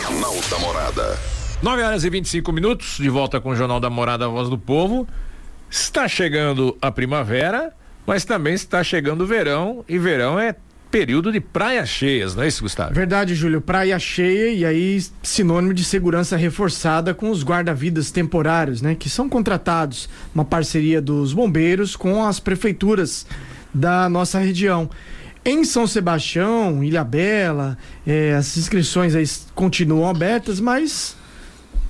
Jornal da Morada. 9 horas e 25 minutos, de volta com o Jornal da Morada, a Voz do Povo. Está chegando a primavera, mas também está chegando o verão, e verão é período de praias cheias, não é isso, Gustavo? Verdade, Júlio. Praia cheia e aí sinônimo de segurança reforçada com os guarda-vidas temporários, né? Que são contratados, uma parceria dos bombeiros com as prefeituras da nossa região. Em São Sebastião, Ilha Bela, eh, as inscrições aí continuam abertas, mas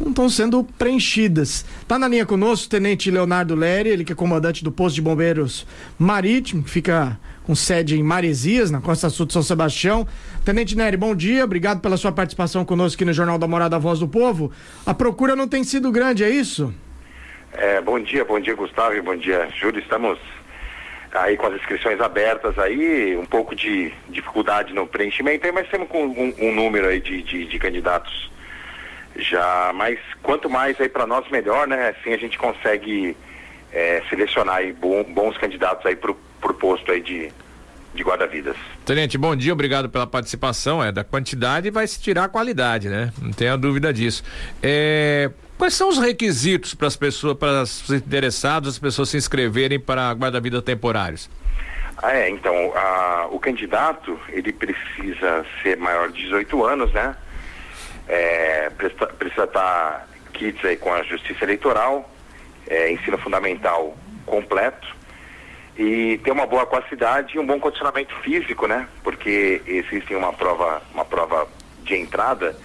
não estão sendo preenchidas. Tá na linha conosco o Tenente Leonardo Lery, ele que é comandante do posto de bombeiros marítimo, que fica com sede em Maresias, na costa sul de São Sebastião. Tenente Nery, bom dia, obrigado pela sua participação conosco aqui no Jornal da Morada Voz do Povo. A procura não tem sido grande, é isso? É, bom dia, bom dia Gustavo e bom dia Júlio. Estamos aí com as inscrições abertas aí, um pouco de dificuldade no preenchimento, aí, mas temos com um, um número aí de, de, de candidatos já, mas quanto mais aí para nós melhor, né? Assim a gente consegue é, selecionar aí bom, bons candidatos aí pro, pro posto aí de, de guarda-vidas. Tenente, bom dia, obrigado pela participação. É da quantidade vai se tirar a qualidade, né? Não tenha dúvida disso. É, quais são os requisitos para as pessoas, para os interessados, as pessoas se inscreverem para guarda-vida temporários? Ah, é, então, a, o candidato, ele precisa ser maior de 18 anos, né? É, precisa, precisa estar kits aí com a Justiça Eleitoral, é, ensino fundamental completo e ter uma boa capacidade e um bom condicionamento físico, né? Porque existe uma prova, uma prova de entrada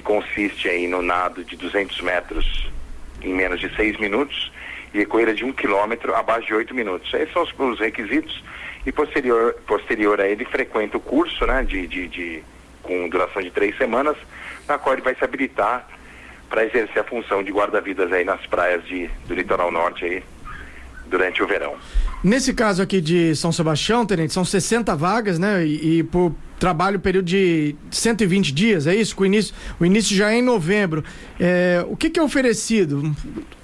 que consiste aí no nado de 200 metros em menos de seis minutos e corrida de um quilômetro abaixo de oito minutos. Esses são os, os, requisitos e posterior, posterior a ele frequenta o curso, né? De, de, de com duração de três semanas, na qual ele vai se habilitar para exercer a função de guarda-vidas aí nas praias de, do litoral norte aí durante o verão. Nesse caso aqui de São Sebastião, Tenente, são 60 vagas, né? E, e por trabalho período de 120 dias, é isso? O início, o início já é em novembro. É, o que, que, é oferecido?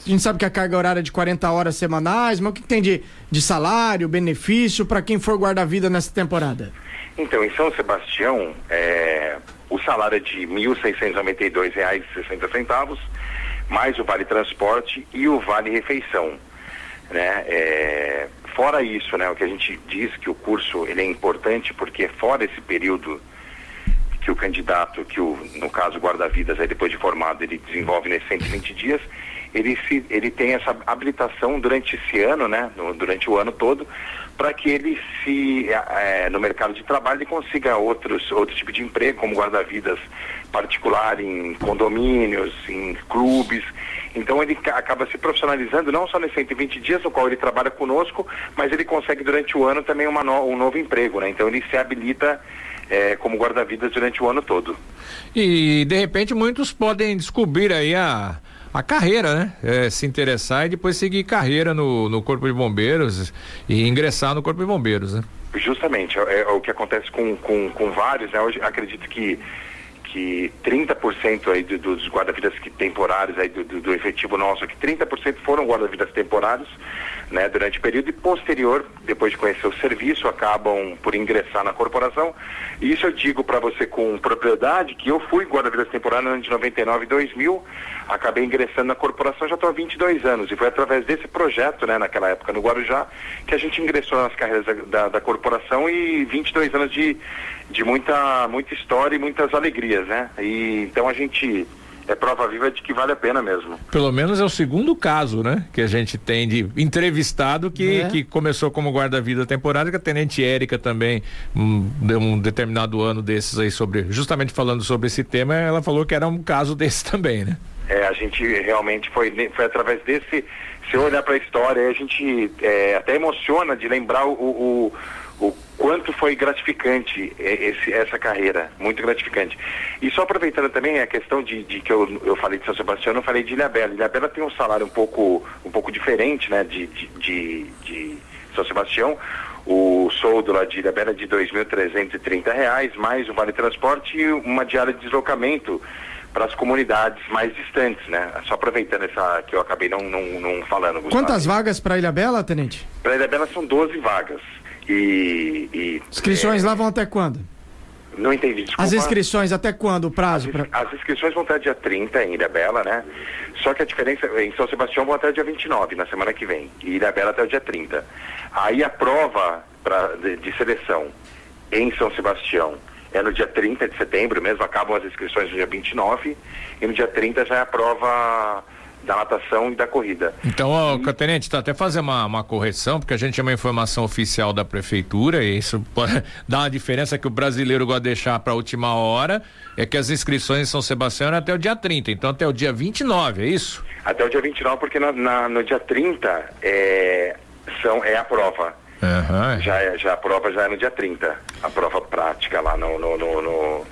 A gente sabe que a carga horária é de 40 horas semanais, mas o que, que tem de, de salário, benefício para quem for guarda-vida nessa temporada? Então, em São Sebastião, é, o salário é de R$ 1.692,60, mais o vale transporte e o vale refeição. Né? É, fora isso, né, o que a gente diz que o curso ele é importante porque fora esse período que o candidato, que o, no caso guarda-vidas, depois de formado, ele desenvolve nesses 120 dias, ele, se, ele tem essa habilitação durante esse ano, né, no, durante o ano todo, para que ele se é, no mercado de trabalho ele consiga outros outro tipo de emprego como guarda-vidas particular em condomínios, em clubes. Então ele acaba se profissionalizando não só nesses 120 dias no qual ele trabalha conosco, mas ele consegue durante o ano também uma no, um novo emprego, né? Então ele se habilita é, como guarda-vidas durante o ano todo. E de repente muitos podem descobrir aí a a carreira, né? É, se interessar e depois seguir carreira no, no Corpo de Bombeiros e ingressar no Corpo de Bombeiros, né? Justamente, é, é o que acontece com, com, com vários, né? Hoje acredito que que 30% aí do, dos guarda-vidas temporários aí do, do, do, efetivo nosso, que 30% foram guarda-vidas temporários, né, durante o período e posterior, depois de conhecer o serviço, acabam por ingressar na corporação. E isso eu digo para você com propriedade que eu fui guarda-vidas temporário no ano de 99 e 2000, acabei ingressando na corporação já estou há 22 anos e foi através desse projeto, né, naquela época no Guarujá, que a gente ingressou nas carreiras da, da, da corporação e 22 anos de, de muita, muita história e muitas alegrias, né? E então a gente é prova viva de que vale a pena mesmo. Pelo menos é o segundo caso, né? Que a gente tem de entrevistado que, é. que começou como guarda-vida temporária, que a Tenente Érica também, um, um determinado ano desses aí sobre, justamente falando sobre esse tema, ela falou que era um caso desse também, né? É, a gente realmente foi, foi através desse, se eu olhar para a história, a gente é, até emociona de lembrar o, o o quanto foi gratificante esse, essa carreira, muito gratificante. E só aproveitando também a questão de, de que eu, eu falei de São Sebastião, eu falei de Ilhabela. Ilhabela tem um salário um pouco, um pouco diferente né, de, de, de, de São Sebastião. O soldo lá de Ilhabela é de R$ 2.330, mais o vale transporte e uma diária de deslocamento para as comunidades mais distantes, né? Só aproveitando essa que eu acabei não, não, não falando. Gustavo. Quantas vagas para Ilha Bela, Tenente? Para Ilha Bela são 12 vagas. E, e Inscrições é, lá vão até quando? Não entendi, desculpa. As inscrições, até quando o prazo? As, pra... as inscrições vão até dia 30 em Ilhabela, né? Só que a diferença, em São Sebastião vão até dia 29, na semana que vem. E Ilhabela até o dia 30. Aí a prova pra, de, de seleção em São Sebastião é no dia 30 de setembro mesmo, acabam as inscrições no dia 29, e no dia 30 já é a prova da natação e da corrida. Então, ó, e... Tenente, tá até fazer uma, uma correção, porque a gente tem uma informação oficial da prefeitura, e isso pode dar uma diferença que o brasileiro gosta de deixar para a última hora, é que as inscrições em São Sebastião é até o dia 30, então até o dia 29, é isso? Até o dia 29, porque na, na, no dia 30 é, são, é a prova. Uhum. Já, é, já a prova já é no dia 30, a prova prática lá no, no, no, no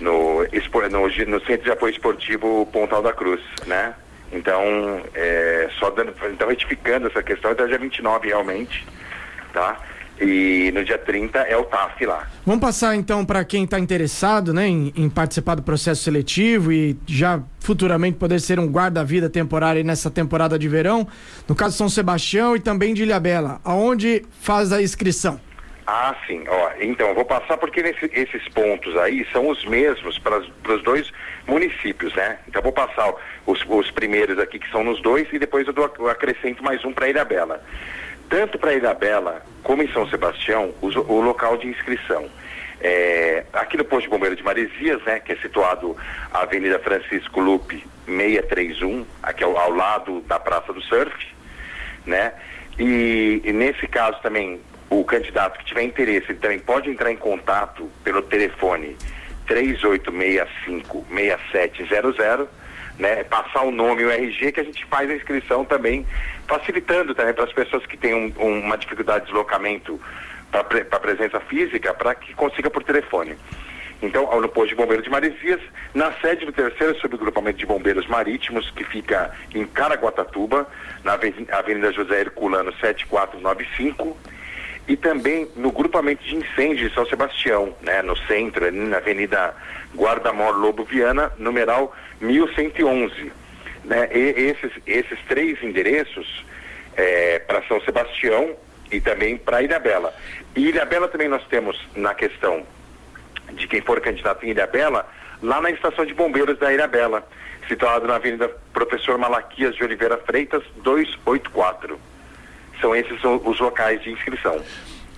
no, no, no Centro de Apoio Esportivo Pontal da Cruz, né? Então, é, só dando, então retificando essa questão, então é dia 29 realmente, tá? E no dia 30 é o TAF lá. Vamos passar então para quem está interessado né, em, em, participar do processo seletivo e já futuramente poder ser um guarda-vida temporário nessa temporada de verão, no caso São Sebastião e também de Ilhabela. Aonde faz a inscrição? Ah, sim. Ó, então, vou passar porque nesse, esses pontos aí são os mesmos para os dois municípios, né? Então, vou passar os, os, primeiros aqui que são nos dois e depois eu, dou, eu acrescento mais um para Ilhabela. Tanto para Ilhabela como em São Sebastião, o, local de inscrição. É, aqui no posto de bombeiro de Maresias, né, que é situado a Avenida Francisco Lupe 631, aqui ao, ao lado da Praça do Surf, né? E, e, nesse caso também o candidato que tiver interesse, ele também pode entrar em contato pelo telefone 3865-6700, né? Passar o nome e o RG que a gente faz a inscrição também, facilitando também para as pessoas que têm um, um, uma dificuldade de deslocamento para a presença física, para que consiga por telefone. Então, no posto de bombeiros de Maresias, na sede do terceiro subgrupamento de bombeiros marítimos, que fica em Caraguatatuba, na Avenida José Herculano 7495, e também no grupamento de incêndio de São Sebastião, né, no centro, ali na Avenida Guardamor Lobo Viana, numeral 1111. Né, e esses, esses três endereços é, para São Sebastião e também para Ilhabela. E Ilhabela também nós temos na questão de quem for candidato em Ilhabela, lá na estação de bombeiros da Ilhabela, situado na Avenida Professor Malaquias de Oliveira Freitas, 284. São esses os locais de inscrição.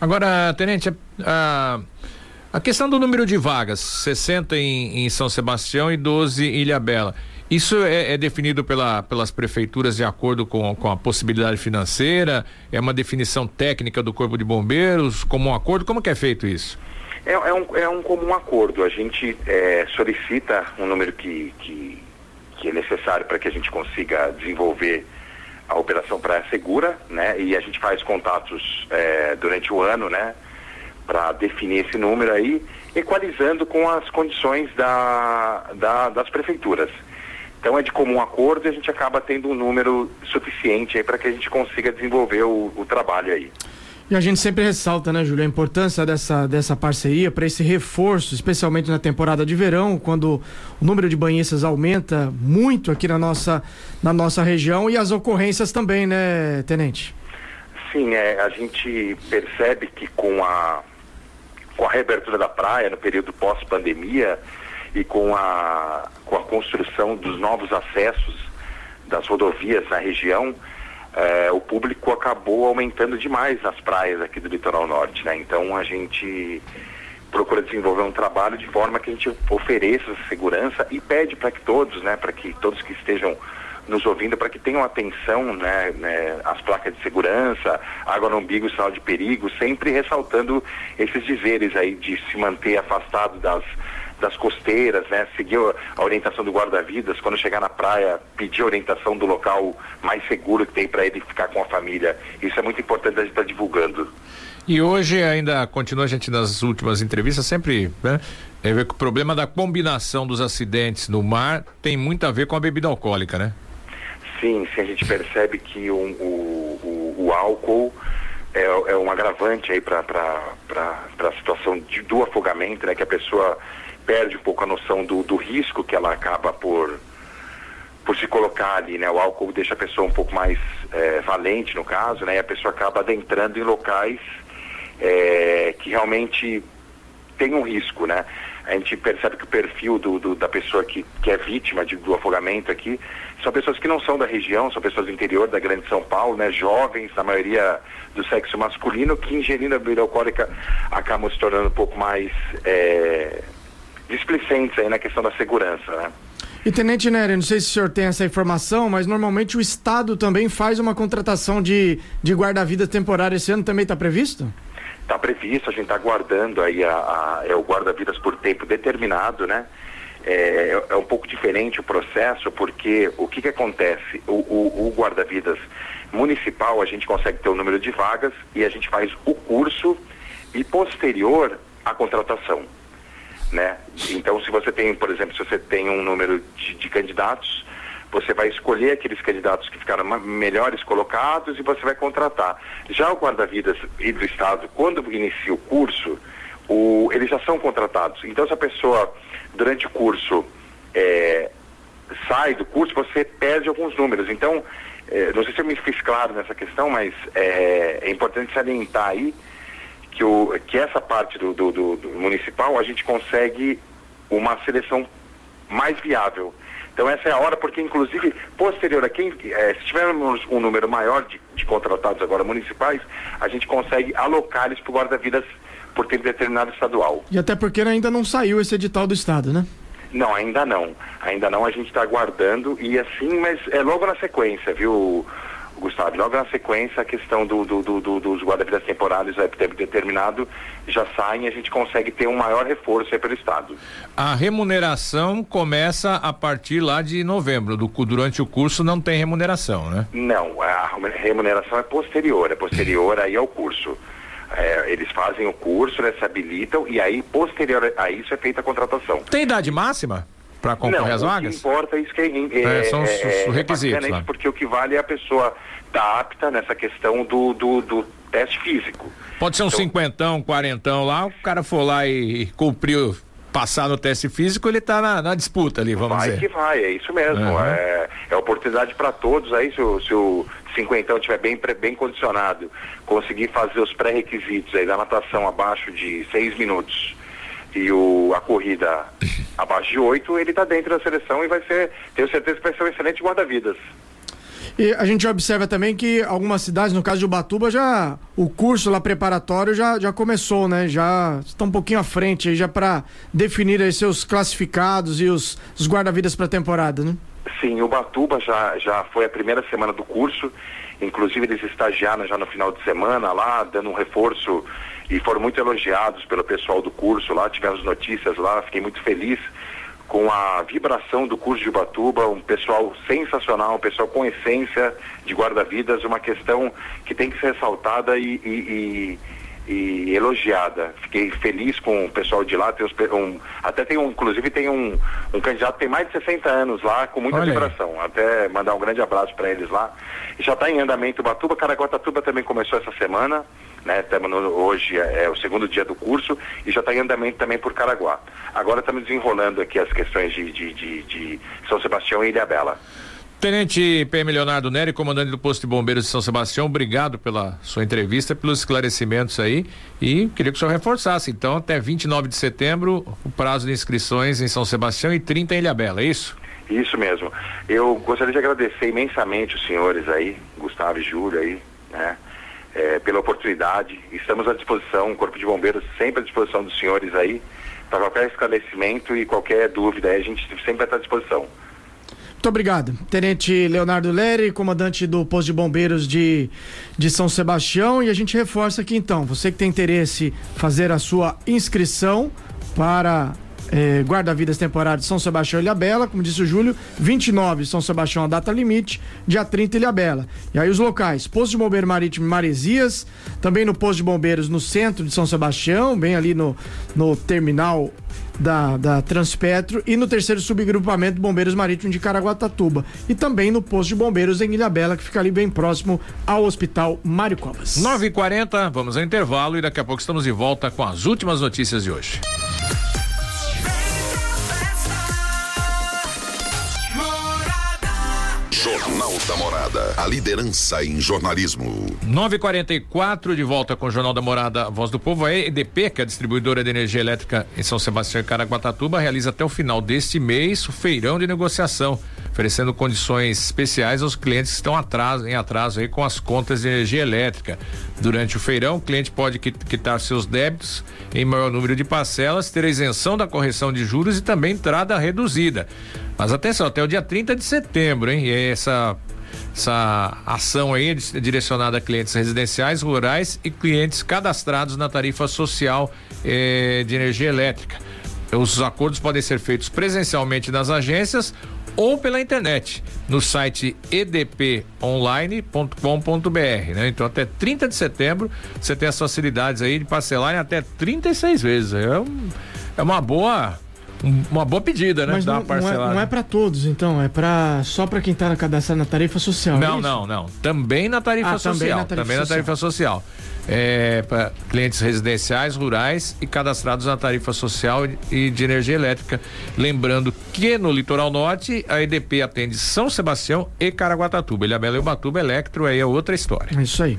Agora, Tenente, a, a questão do número de vagas, 60 em, em São Sebastião e 12 em Ilhabela. Isso é, é, definido pela, pelas prefeituras de acordo com, com a possibilidade financeira? É uma definição técnica do Corpo de Bombeiros? Como um acordo? Como que é feito isso? É, é um, é um comum acordo. A gente é, solicita um número que, que, que é necessário para que a gente consiga desenvolver a Operação Praia Segura, né? E a gente faz contatos é, durante o ano, né? Para definir esse número aí, equalizando com as condições da, da, das prefeituras. Então é de comum acordo e a gente acaba tendo um número suficiente aí para que a gente consiga desenvolver o, o trabalho aí. E a gente sempre ressalta, né, Júlio, a importância dessa, dessa parceria para esse reforço, especialmente na temporada de verão, quando o número de banhistas aumenta muito aqui na nossa, na nossa região e as ocorrências também, né, Tenente? Sim, é, a gente percebe que com a, com a reabertura da praia no período pós-pandemia e com a, com a construção dos novos acessos das rodovias na região, é, o público acabou aumentando demais nas praias aqui do litoral norte, né? Então a gente procura desenvolver um trabalho de forma que a gente ofereça segurança e pede para que todos, né, para que todos que estejam nos ouvindo, para que tenham atenção, né, né, às placas de segurança, água no umbigo, sinal de perigo, sempre ressaltando esses dizeres aí de se manter afastado das das costeiras, né? Seguir a orientação do guarda-vidas, quando chegar na praia, pedir orientação do local mais seguro que tem para ele ficar com a família. Isso é muito importante a gente estar tá divulgando. E hoje ainda continua a gente nas últimas entrevistas sempre, né? É ver que o problema da combinação dos acidentes no mar tem muito a ver com a bebida alcoólica, né? Sim, sim, a gente percebe que o, o, o, o álcool é, é, um agravante aí para a situação de, do afogamento, né? Que a pessoa perde um pouco a noção do, do risco que ela acaba por, por se colocar ali, né? O álcool deixa a pessoa um pouco mais é, valente, no caso, né? E a pessoa acaba adentrando em locais é, que realmente tem um risco, né? A gente percebe que o perfil do, do da pessoa que, que é vítima de, do afogamento aqui são pessoas que não são da região, são pessoas do interior da grande São Paulo, né? Jovens, na maioria do sexo masculino, que ingerindo a bebida alcoólica acabam se tornando um pouco mais é, displicentes aí na questão da segurança, né? E Tenente Nery, não sei se o senhor tem essa informação, mas normalmente o Estado também faz uma contratação de, de guarda-vida temporária. Esse ano também está previsto? Está previsto, a gente está aguardando aí a, a, é o guarda-vidas por tempo determinado, né? É, é, um pouco diferente o processo, porque o que, que acontece? O, o, o guarda-vidas municipal, a gente consegue ter o número de vagas e a gente faz o curso e posterior a contratação né? Então, se você tem, por exemplo, se você tem um número de, de candidatos, você vai escolher aqueles candidatos que ficaram melhores colocados e você vai contratar. Já o guarda-vidas e do Estado, quando inicia o curso, o, eles já são contratados. Então, se a pessoa, durante o curso, é, sai do curso, você perde alguns números. Então, é, não sei se eu me fiz claro nessa questão, mas é, é importante salientar aí que, o, que essa parte do, do, do, do municipal a gente consegue uma seleção mais viável. Então essa é a hora, porque inclusive, posterior a quem, é, se tivermos um número maior de, de, contratados agora municipais, a gente consegue alocar eles para o guarda-vidas por tempo determinado estadual. E até porque ainda não saiu esse edital do Estado, né? Não, ainda não. Ainda não, a gente está aguardando e assim, mas é logo na sequência, viu? Gustavo. Logo na sequência, a questão do, do, do, dos guarda-vidas temporários é determinado já saem e a gente consegue ter um maior reforço aí pelo Estado. A remuneração começa a partir lá de novembro. Durante o curso não tem remuneração, né? Não, a remuneração é posterior, é posterior aí ao curso. É, eles fazem o curso, né, se habilitam e aí, posterior a isso, é feita a contratação. Tem idade máxima? Para concorrer não, às vagas? O que importa é isso que é, é, são os, é, os requisitos. É porque o que vale é a pessoa estar tá apta nessa questão do, do, do teste físico. Pode ser um então, cinquentão, quarentão lá, o cara for lá e, e cumpriu passar no teste físico, ele está na, na, disputa ali, vamos vai dizer. Vai que vai, é isso mesmo. Uhum. É, é oportunidade para todos aí, se o, se o cinquentão estiver bem, bem condicionado, conseguir fazer os pré-requisitos aí da natação abaixo de seis minutos e o, a corrida abaixo de oito, ele está dentro da seleção e vai ser, tenho certeza que vai ser um excelente guarda-vidas. E a gente observa também que algumas cidades, no caso de Ubatuba, já o curso lá preparatório já, já começou, né? Já está um pouquinho à frente aí, já para definir aí seus classificados e os, os guarda-vidas para a temporada, né? Sim, Ubatuba já, já foi a primeira semana do curso, inclusive eles estagiaram já no final de semana lá, dando um reforço e foram muito elogiados pelo pessoal do curso lá, tivemos notícias lá, fiquei muito feliz com a vibração do curso de Ubatuba, um pessoal sensacional, um pessoal com essência de guarda-vidas, uma questão que tem que ser ressaltada e, e, e, e, elogiada. Fiquei feliz com o pessoal de lá, tem os, um, até tem um, inclusive tem um, um candidato que tem mais de 60 anos lá, com muita Olha vibração. Até mandar um grande abraço para eles lá. E já está em andamento Ubatuba, Caraguatatuba também começou essa semana né? Tamo no, hoje é, é, o segundo dia do curso e já está em andamento também por Caraguá. Agora estamos desenrolando aqui as questões de, de, de, de São Sebastião e Ilha Bela. Tenente PM Leonardo Neri, comandante do posto de bombeiros de São Sebastião, obrigado pela sua entrevista, pelos esclarecimentos aí e queria que o senhor reforçasse, então, até 29 de setembro, o prazo de inscrições em São Sebastião e 30 em Ilhabela, é isso? Isso mesmo. Eu gostaria de agradecer imensamente os senhores aí, Gustavo e Júlio aí, né? É, pela oportunidade. Estamos à disposição, o Corpo de Bombeiros sempre à disposição dos senhores aí, para qualquer esclarecimento e qualquer dúvida, a gente sempre estar à disposição. Muito obrigado. Tenente Leonardo Lery, comandante do Posto de Bombeiros de, de São Sebastião. E a gente reforça aqui então, você que tem interesse fazer a sua inscrição para é, guarda-vidas temporários São Sebastião e Ilhabela, como disse o Júlio, 29 São Sebastião a data limite, dia 30 Ilhabela. E aí os locais, Posto de Bombeiro Marítimo Maresias, também no Posto de Bombeiros no centro de São Sebastião, bem ali no, no terminal da, da Transpetro e no terceiro subgrupamento de Bombeiros Marítimos de Caraguatatuba e também no posto de bombeiros em Ilhabela, que fica ali bem próximo ao Hospital Mário Covas. 9h40, vamos ao intervalo e daqui a pouco estamos de volta com as últimas notícias de hoje. Jornal da Morada. A liderança em jornalismo. 944 de volta com o Jornal da Morada, Voz do Povo. A EDP, que é a distribuidora de energia elétrica em São Sebastião e Caraguatatuba, realiza até o final deste mês o feirão de negociação, oferecendo condições especiais aos clientes que estão atraso, em atraso aí com as contas de energia elétrica. Durante o feirão, o cliente pode quitar seus débitos em maior número de parcelas, ter isenção da correção de juros e também entrada reduzida. Mas atenção, até o dia 30 de setembro, hein? E essa essa ação aí é direcionada a clientes residenciais, rurais e clientes cadastrados na tarifa social eh, de energia elétrica. Os acordos podem ser feitos presencialmente nas agências ou pela internet no site edponline.com.br, né? Então até 30 de setembro você tem as facilidades aí de parcelar em até 36 vezes. É, um, é uma boa uma boa pedida, né? Mas não, não, é, não é para todos, então, é para só para quem tá cadastrado na tarifa social. Não, é não, não. Também na tarifa ah, social. Também na tarifa, também social. Na tarifa social. É, para clientes residenciais, rurais e cadastrados na tarifa social e de energia elétrica. Lembrando que no litoral norte a EDP atende São Sebastião e Caraguatatuba. Ilhabela e Ubatuba Electro aí é outra história. É isso aí.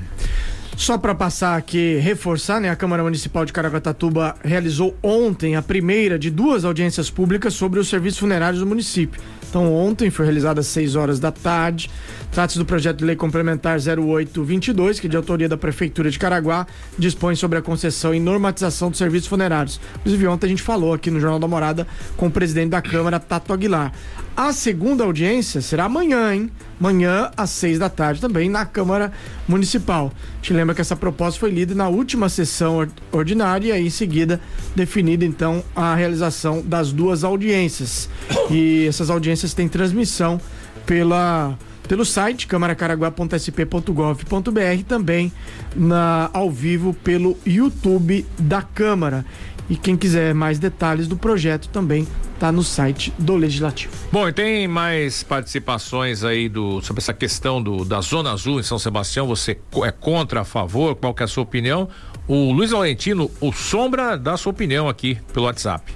Só para passar aqui, reforçar, né? A Câmara Municipal de Caraguatatuba realizou ontem a primeira de duas audiências públicas sobre os serviços funerários do município. Então, ontem foi realizada às 6 horas da tarde. Trata-se do projeto de lei complementar 0822, que de autoria da Prefeitura de Caraguá dispõe sobre a concessão e normatização dos serviços funerários. Inclusive, ontem a gente falou aqui no Jornal da Morada com o presidente da Câmara, Tato Aguilar. A segunda audiência será amanhã, hein? Amanhã, às seis da tarde, também na Câmara Municipal. Te lembra que essa proposta foi lida na última sessão ordinária e aí, em seguida definida então a realização das duas audiências. E essas audiências têm transmissão pela pelo site câmaracaraguá.sp.gov.br também na ao vivo pelo YouTube da Câmara. E quem quiser mais detalhes do projeto também está no site do Legislativo. Bom, e tem mais participações aí do, sobre essa questão do, da Zona Azul em São Sebastião. Você é contra, a favor? Qual que é a sua opinião? O Luiz Valentino, o Sombra, dá sua opinião aqui pelo WhatsApp.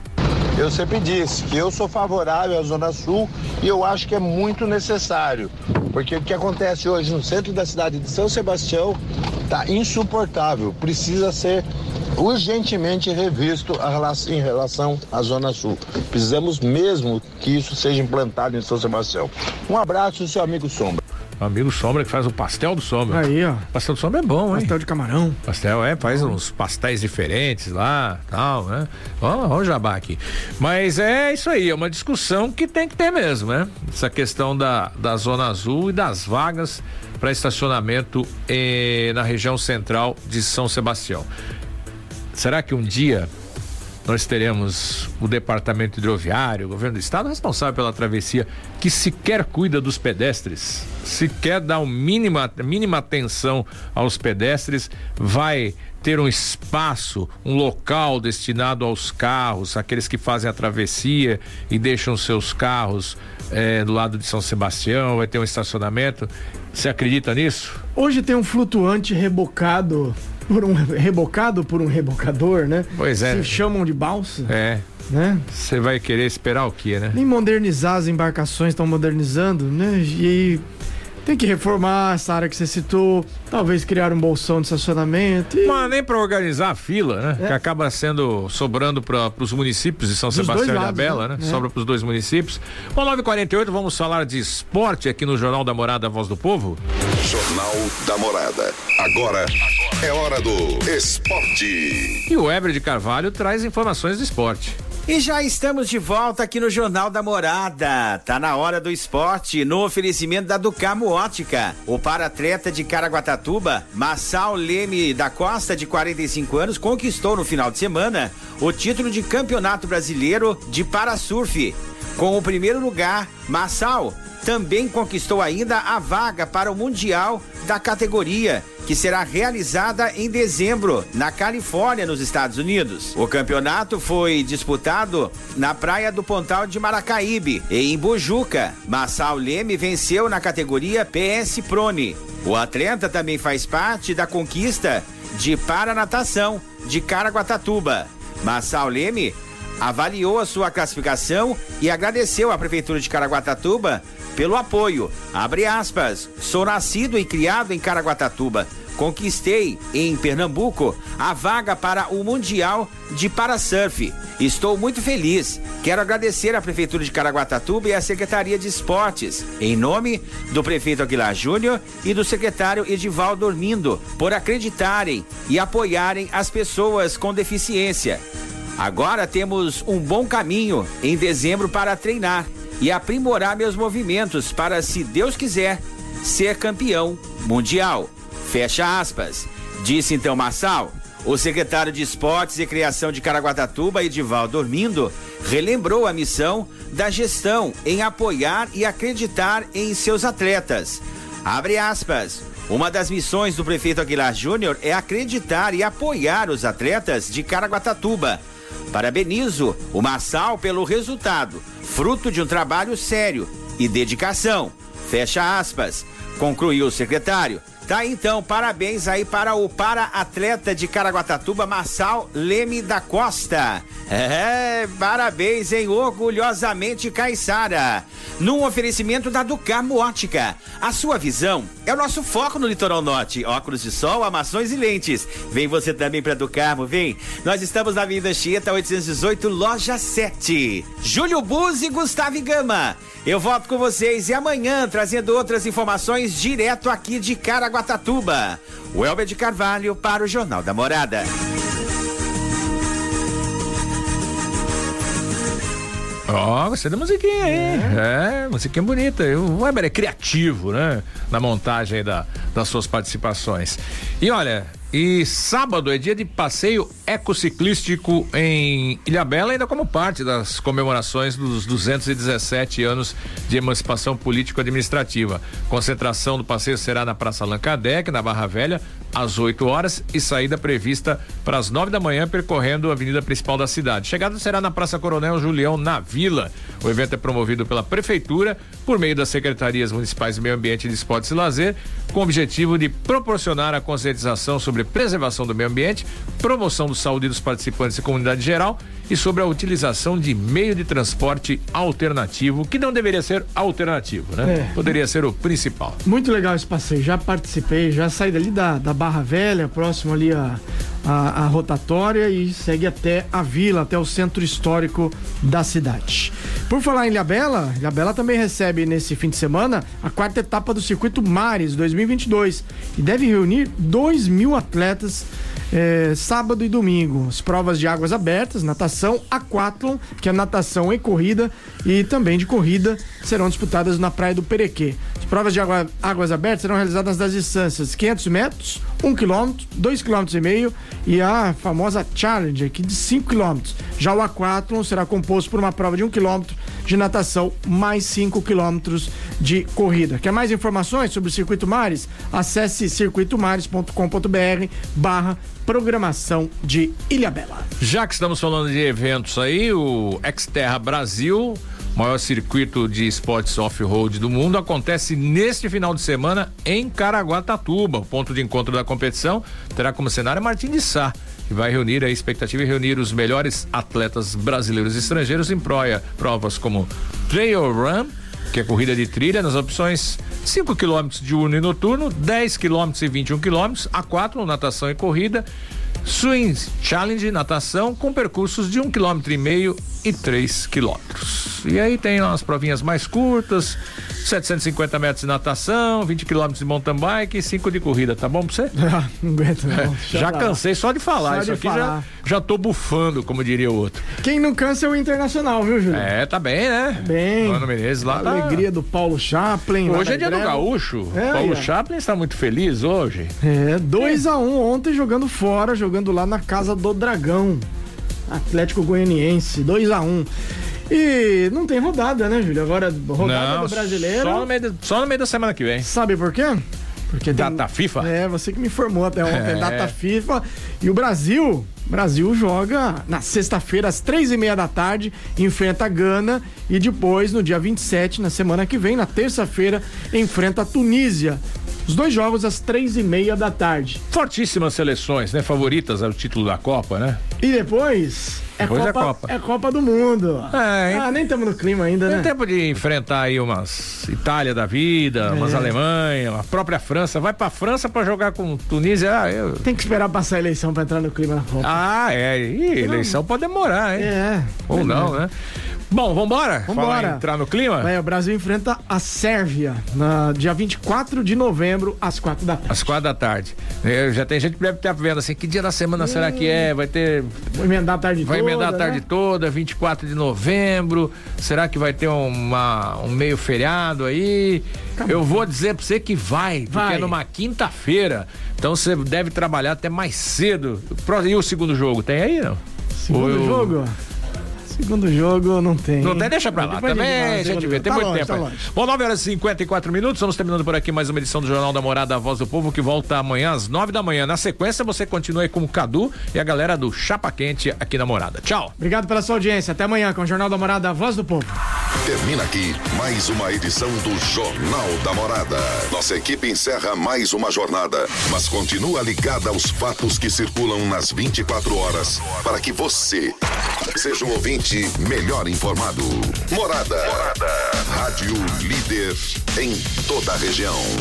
Eu sempre disse que eu sou favorável à Zona Sul e eu acho que é muito necessário. Porque o que acontece hoje no centro da cidade de São Sebastião está insuportável. Precisa ser urgentemente revisto relação, em relação à Zona Sul. Precisamos mesmo que isso seja implantado em São Sebastião. Um abraço seu amigo Sombra. Amigo Sombra que faz o pastel do Sombra. Aí, ó. Pastel do Sombra é bom, hein? Pastel de camarão. Pastel, é, faz uns pastéis diferentes lá, tal, né? Ó, ó o jabá aqui. Mas é isso aí, é uma discussão que tem que ter mesmo, né? Essa questão da, da Zona Azul e das vagas para estacionamento eh, na região central de São Sebastião. Será que um dia nós teremos o departamento hidroviário, o governo do estado responsável pela travessia, que sequer cuida dos pedestres, sequer dá um mínima, mínima atenção aos pedestres, vai ter um espaço, um local destinado aos carros, aqueles que fazem a travessia e deixam seus carros eh, do lado de São Sebastião, vai ter um estacionamento. Você acredita nisso? Hoje tem um flutuante rebocado por um rebocado por um rebocador, né? Pois é. Se chamam de balsa. É. Né? Você vai querer esperar o quê, né? Nem modernizar as embarcações estão modernizando, né? E tem que reformar essa área que você citou, talvez criar um bolsão de estacionamento. E... Mas nem para organizar a fila, né? É. Que acaba sendo sobrando para os municípios de São Dos Sebastião e da Bela, né? né? É. Sobra para os dois municípios. Bom, 9h48, vamos falar de esporte aqui no Jornal da Morada, Voz do Povo. Jornal da Morada. Agora é hora do esporte. E o Ebre de Carvalho traz informações do esporte. E já estamos de volta aqui no Jornal da Morada. Tá na hora do esporte, no oferecimento da Ducamo Ótica. O para-atleta de Caraguatatuba, Massal Leme da Costa, de 45 anos, conquistou no final de semana o título de campeonato brasileiro de parasurf. Com o primeiro lugar, Massal também conquistou ainda a vaga para o Mundial da categoria, que será realizada em dezembro, na Califórnia, nos Estados Unidos. O campeonato foi disputado na Praia do Pontal de Maracaíbe, em Bojuca. Massal Leme venceu na categoria PS Prone. O atleta também faz parte da conquista de Paranatação de Caraguatatuba. Massal Leme avaliou a sua classificação e agradeceu à Prefeitura de Caraguatatuba pelo apoio. Abre aspas. Sou nascido e criado em Caraguatatuba. Conquistei em Pernambuco a vaga para o Mundial de Parasurf. Estou muito feliz. Quero agradecer à Prefeitura de Caraguatatuba e à Secretaria de Esportes, em nome do prefeito Aguilar Júnior e do secretário Edivaldo Dormindo, por acreditarem e apoiarem as pessoas com deficiência. Agora temos um bom caminho em dezembro para treinar e aprimorar meus movimentos para, se Deus quiser, ser campeão mundial. Fecha aspas. Disse então Massal. O secretário de Esportes e Criação de Caraguatatuba, Edivaldo Dormindo, relembrou a missão da gestão em apoiar e acreditar em seus atletas. Abre aspas. Uma das missões do prefeito Aguilar Júnior é acreditar e apoiar os atletas de Caraguatatuba. Parabenizo o Massal pelo resultado, fruto de um trabalho sério e dedicação. Fecha aspas. Concluiu o secretário. Tá então, parabéns aí para o para-atleta de Caraguatatuba, Massal Leme da Costa. É, parabéns, hein? Orgulhosamente Caiçara. Num oferecimento da Ducarmo Ótica. A sua visão é o nosso foco no litoral norte. Óculos de sol, armações e lentes. Vem você também para Ducarmo, vem. Nós estamos na Avenida Chieta 818, loja 7. Júlio Buz e Gustavo Gama. Eu volto com vocês e amanhã trazendo outras informações direto aqui de Caraguatatuba. O Elber de Carvalho para o Jornal da Morada. Ó, oh, gostei da musiquinha aí. É, é musiquinha bonita. O Weber é criativo, né? Na montagem da, das suas participações. E olha, e sábado é dia de passeio ecociclístico em Ilhabela, ainda como parte das comemorações dos 217 anos de emancipação político-administrativa. Concentração do passeio será na Praça Allan na Barra Velha, às 8 horas e saída prevista para as 9 da manhã, percorrendo a avenida principal da cidade. Chegada será na Praça Coronel Julião, na Vila. O evento é promovido pela Prefeitura por meio das Secretarias Municipais de Meio Ambiente, de Esportes e Lazer, com o objetivo de proporcionar a conscientização sobre preservação do meio ambiente, promoção da saúde dos participantes e comunidade geral e sobre a utilização de meio de transporte alternativo, que não deveria ser alternativo, né? É. Poderia ser o principal. Muito legal esse passeio, já participei, já saí dali da, da Barra Velha, próximo ali a, a, a rotatória e segue até a vila, até o centro histórico da cidade. Por falar em Ilhabela, Ilhabela também recebe nesse fim de semana a quarta etapa do Circuito Mares 2022 e deve reunir 2 mil atletas é, sábado e domingo. As provas de águas abertas, natação, aquatlon, que é natação e corrida, e também de corrida, serão disputadas na Praia do Perequê. As provas de água, águas abertas serão realizadas das distâncias 500 metros, 1 quilômetro, 2 km e a famosa Challenge aqui de 5 km. Já o aquatlon será composto por uma prova de 1 km de natação mais 5 quilômetros de corrida. Quer mais informações sobre o Circuito Mares? Acesse circuitomares.com.br barra programação de Ilhabela. Já que estamos falando de eventos aí, o Xterra Brasil maior circuito de esportes off-road do mundo, acontece neste final de semana em Caraguatatuba. O ponto de encontro da competição terá como cenário Martim de Sá, que vai reunir a expectativa de reunir os melhores atletas brasileiros e estrangeiros em proia, provas como Trail Run, que é corrida de trilha, nas opções 5 km de urno e noturno, 10 km e 21 km, a 4 natação e corrida, Swings Challenge natação com percursos de um quilômetro e meio e três quilômetros. E aí tem umas provinhas mais curtas, 750 metros de natação, 20 quilômetros de mountain bike e 5 de corrida, tá bom pra você? não aguento não. É, já cansei só de falar, só isso de aqui falar. Já, já tô bufando, como diria o outro. Quem não cansa é o Internacional, viu, Júlio? É, tá bem, né? Bem. Mano Menezes lá. A tá... alegria do Paulo Chaplin. Hoje é dia do gaúcho. É, Paulo é. Chaplin está muito feliz hoje. É, 2 é. a 1 um, ontem jogando fora, jogando lá na casa do Dragão. Atlético Goianiense, 2 a 1 um. E não tem rodada, né, Júlio? Agora, rodada não, do brasileiro. Só no, meio só no meio da semana que vem. Sabe por quê? Porque data tem, FIFA? É, você que me informou até ontem, é. data FIFA. E o Brasil, Brasil joga na sexta-feira, às três e meia da tarde, enfrenta a Gana e depois, no dia 27, na semana que vem, na terça-feira, enfrenta a Tunísia. Os dois jogos às três e meia da tarde. Fortíssimas seleções, né? Favoritas ao título da Copa, né? E depois é Depois Copa, é Copa. é Copa do Mundo. É, ah, nem estamos no clima ainda, Tem né? tempo de enfrentar aí umas Itália da vida, umas É. Alemanha, a própria França. Vai pra França pra jogar com Tunísia. Ah, eu... Tem que esperar passar a eleição pra entrar no clima na Copa. ah é. Ih, eleição pode demorar, hein? É. Ou não, né? Bom, vambora? Vambora. Falar entrar no clima? Vai, o Brasil enfrenta a Sérvia no dia 24 de novembro, às quatro da tarde. Às quatro da tarde. É, já tem gente que deve estar vendo assim, que dia da semana será que é? Vai ter. Vou emendar a tarde Vai toda. emendar a tarde né? toda, 24 de novembro. Será que vai ter uma, um meio feriado aí? Eu vou dizer pra você que vai, porque Vai. é numa quinta-feira. Então você deve trabalhar até mais cedo. E o segundo jogo? Tem aí, não? Segundo eu- jogo? Segundo jogo não tem. Não tem, deixa pra lá. Depois Também, a gente segundo vê, tem Tá muito longe, tempo. tá longe. Bom, 9 horas e 54 minutos. Estamos terminando por aqui mais uma edição do Jornal da Morada, a Voz do Povo, que volta amanhã às 9 da manhã. Na sequência, você continua aí com o Cadu e a galera do Chapa Quente aqui na Morada. Tchau. Obrigado pela sua audiência. Até amanhã com o Jornal da Morada, a Voz do Povo. Termina aqui mais uma edição do Jornal da Morada. Nossa equipe encerra mais uma jornada, mas continua ligada aos fatos que circulam nas 24 horas para que você seja um ouvinte melhor informado. Morada. Rádio líder em toda a região.